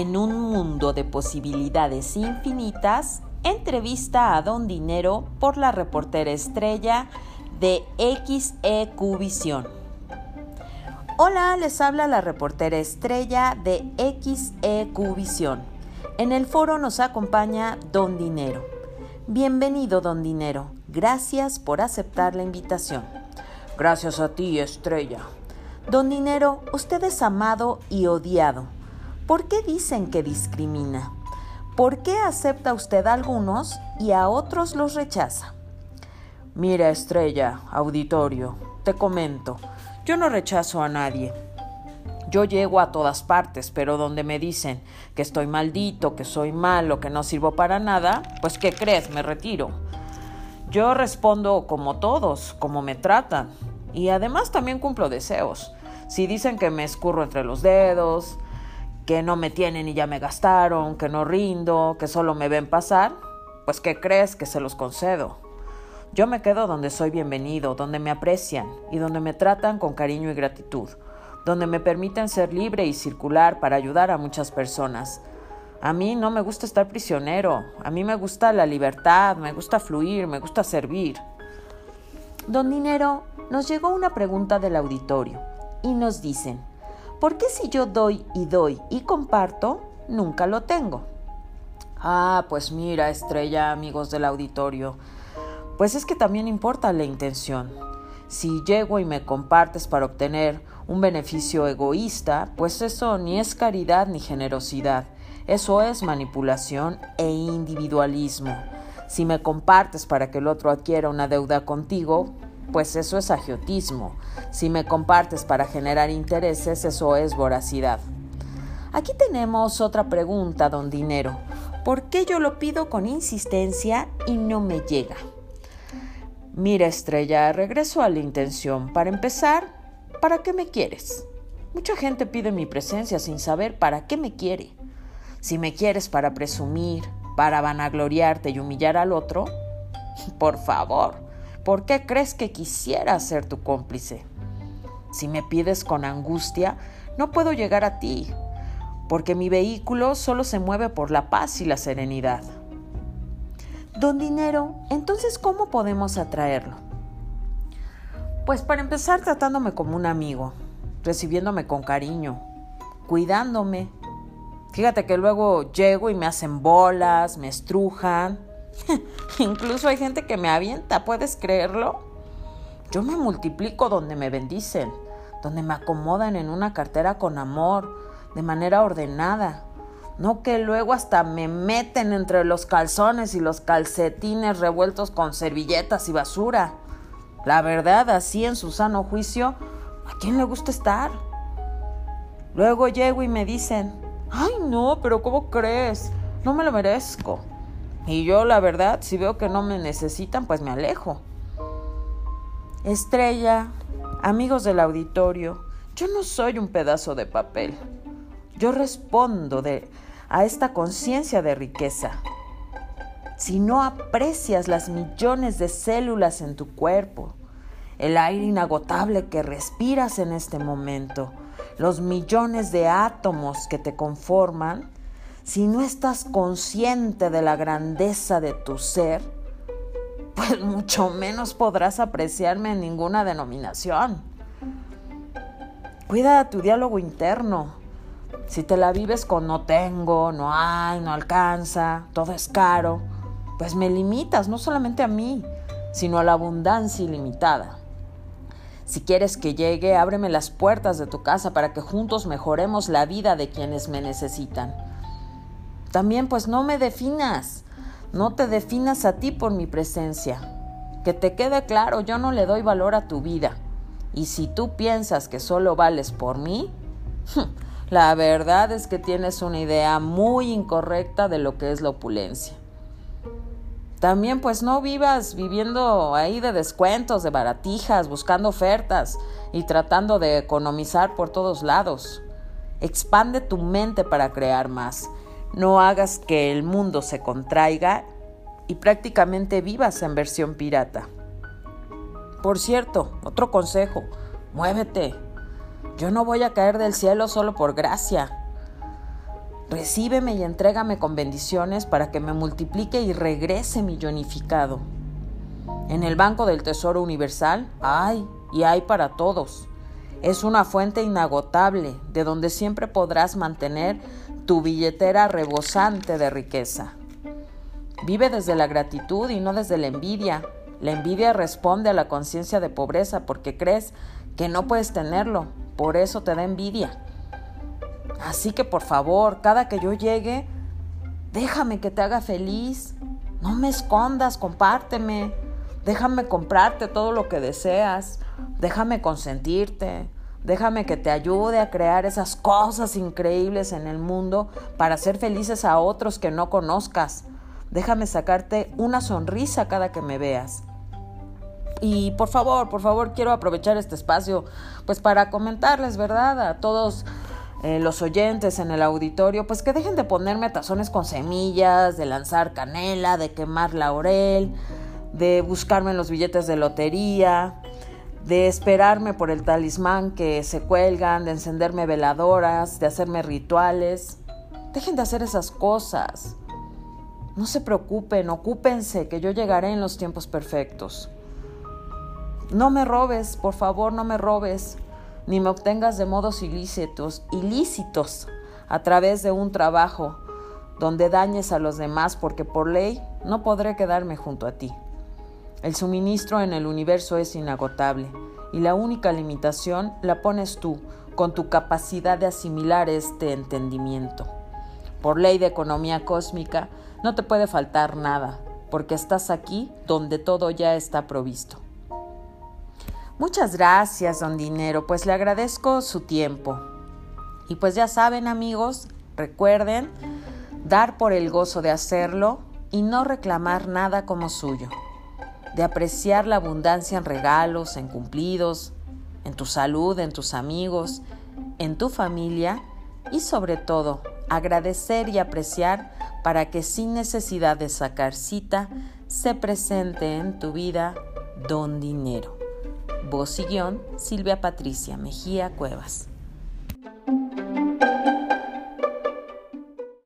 en un mundo de posibilidades infinitas, entrevista a Don Dinero por la reportera estrella de XEQ Visión. Hola, les habla la reportera estrella de XEQ Visión. En el foro nos acompaña Don Dinero. Bienvenido, Don Dinero. Gracias por aceptar la invitación. Gracias a ti, estrella. Don Dinero, usted es amado y odiado. ¿Por qué dicen que discrimina? ¿Por qué acepta usted a algunos y a otros los rechaza? Mira, estrella, auditorio, te comento, yo no rechazo a nadie. Yo llego a todas partes, pero donde me dicen que estoy maldito, que soy malo, que no sirvo para nada, pues ¿qué crees? Me retiro. Yo respondo como todos, como me tratan. Y además también cumplo deseos. Si dicen que me escurro entre los dedos, que no me tienen y ya me gastaron, que no rindo, que solo me ven pasar, pues ¿qué crees que se los concedo? Yo me quedo donde soy bienvenido, donde me aprecian y donde me tratan con cariño y gratitud, donde me permiten ser libre y circular para ayudar a muchas personas. A mí no me gusta estar prisionero, a mí me gusta la libertad, me gusta fluir, me gusta servir. Don Dinero, nos llegó una pregunta del auditorio y nos dicen, ¿por qué si yo doy y doy y comparto, nunca lo tengo? Ah, pues mira, estrella, amigos del auditorio, pues es que también importa la intención. Si llego y me compartes para obtener un beneficio egoísta, pues eso ni es caridad ni generosidad, eso es manipulación e individualismo. Si me compartes para que el otro adquiera una deuda contigo, pues eso es agiotismo. Si me compartes para generar intereses, eso es voracidad. Aquí tenemos otra pregunta, don Dinero. ¿Por qué yo lo pido con insistencia y no me llega? Mira, estrella, regreso a la intención. Para empezar, ¿para qué me quieres? Mucha gente pide mi presencia sin saber para qué me quiere. Si me quieres para presumir, para vanagloriarte y humillar al otro, por favor, ¿Por qué crees que quisiera ser tu cómplice? Si me pides con angustia, no puedo llegar a ti, porque mi vehículo solo se mueve por la paz y la serenidad. Don Dinero, entonces ¿cómo podemos atraerlo? Pues para empezar tratándome como un amigo, recibiéndome con cariño, cuidándome. Fíjate que luego llego y me hacen bolas, me estrujan, Incluso hay gente que me avienta, ¿puedes creerlo? Yo me multiplico donde me bendicen, donde me acomodan en una cartera con amor, de manera ordenada. No que luego hasta me meten entre los calzones y los calcetines revueltos con servilletas y basura. La verdad, así en su sano juicio, ¿a quién le gusta estar? Luego llego y me dicen, ay no, pero ¿cómo crees? No me lo merezco. Y yo, la verdad, si veo que no me necesitan, pues me alejo. Estrella, amigos del auditorio, yo no soy un pedazo de papel. Yo respondo de, a esta conciencia de riqueza. Si no aprecias las millones de células en tu cuerpo, el aire inagotable que respiras en este momento, los millones de átomos que te conforman, si no estás consciente de la grandeza de tu ser, pues mucho menos podrás apreciarme en ninguna denominación. Cuida tu diálogo interno. Si te la vives con no tengo, no hay, no alcanza, todo es caro, pues me limitas no solamente a mí, sino a la abundancia ilimitada. Si quieres que llegue, ábreme las puertas de tu casa para que juntos mejoremos la vida de quienes me necesitan. También pues no me definas, no te definas a ti por mi presencia. Que te quede claro, yo no le doy valor a tu vida. Y si tú piensas que solo vales por mí, la verdad es que tienes una idea muy incorrecta de lo que es la opulencia. También pues no vivas viviendo ahí de descuentos, de baratijas, buscando ofertas y tratando de economizar por todos lados. Expande tu mente para crear más no hagas que el mundo se contraiga y prácticamente vivas en versión pirata. Por cierto, otro consejo, muévete. Yo no voy a caer del cielo solo por gracia. Recíbeme y entrégame con bendiciones para que me multiplique y regrese millonificado. En el Banco del Tesoro Universal hay y hay para todos. Es una fuente inagotable de donde siempre podrás mantener tu billetera rebosante de riqueza. Vive desde la gratitud y no desde la envidia. La envidia responde a la conciencia de pobreza porque crees que no puedes tenerlo, por eso te da envidia. Así que por favor, cada que yo llegue, déjame que te haga feliz. No me escondas, compárteme. Déjame comprarte todo lo que deseas. Déjame consentirte. Déjame que te ayude a crear esas cosas increíbles en el mundo para hacer felices a otros que no conozcas. Déjame sacarte una sonrisa cada que me veas. Y por favor, por favor, quiero aprovechar este espacio pues para comentarles, ¿verdad? A todos eh, los oyentes en el auditorio, pues que dejen de ponerme tazones con semillas, de lanzar canela, de quemar laurel, de buscarme en los billetes de lotería, de esperarme por el talismán que se cuelgan, de encenderme veladoras, de hacerme rituales. Dejen de hacer esas cosas. No se preocupen, ocúpense, que yo llegaré en los tiempos perfectos. No me robes, por favor, no me robes ni me obtengas de modos ilícitos, ilícitos a través de un trabajo donde dañes a los demás porque por ley no podré quedarme junto a ti. El suministro en el universo es inagotable y la única limitación la pones tú con tu capacidad de asimilar este entendimiento. Por ley de economía cósmica no te puede faltar nada porque estás aquí donde todo ya está provisto. Muchas gracias, don Dinero, pues le agradezco su tiempo. Y pues ya saben, amigos, recuerden dar por el gozo de hacerlo y no reclamar nada como suyo, de apreciar la abundancia en regalos, en cumplidos, en tu salud, en tus amigos, en tu familia y sobre todo agradecer y apreciar para que sin necesidad de sacar cita se presente en tu vida don dinero. Voz y guion, Silvia Patricia Mejía Cuevas.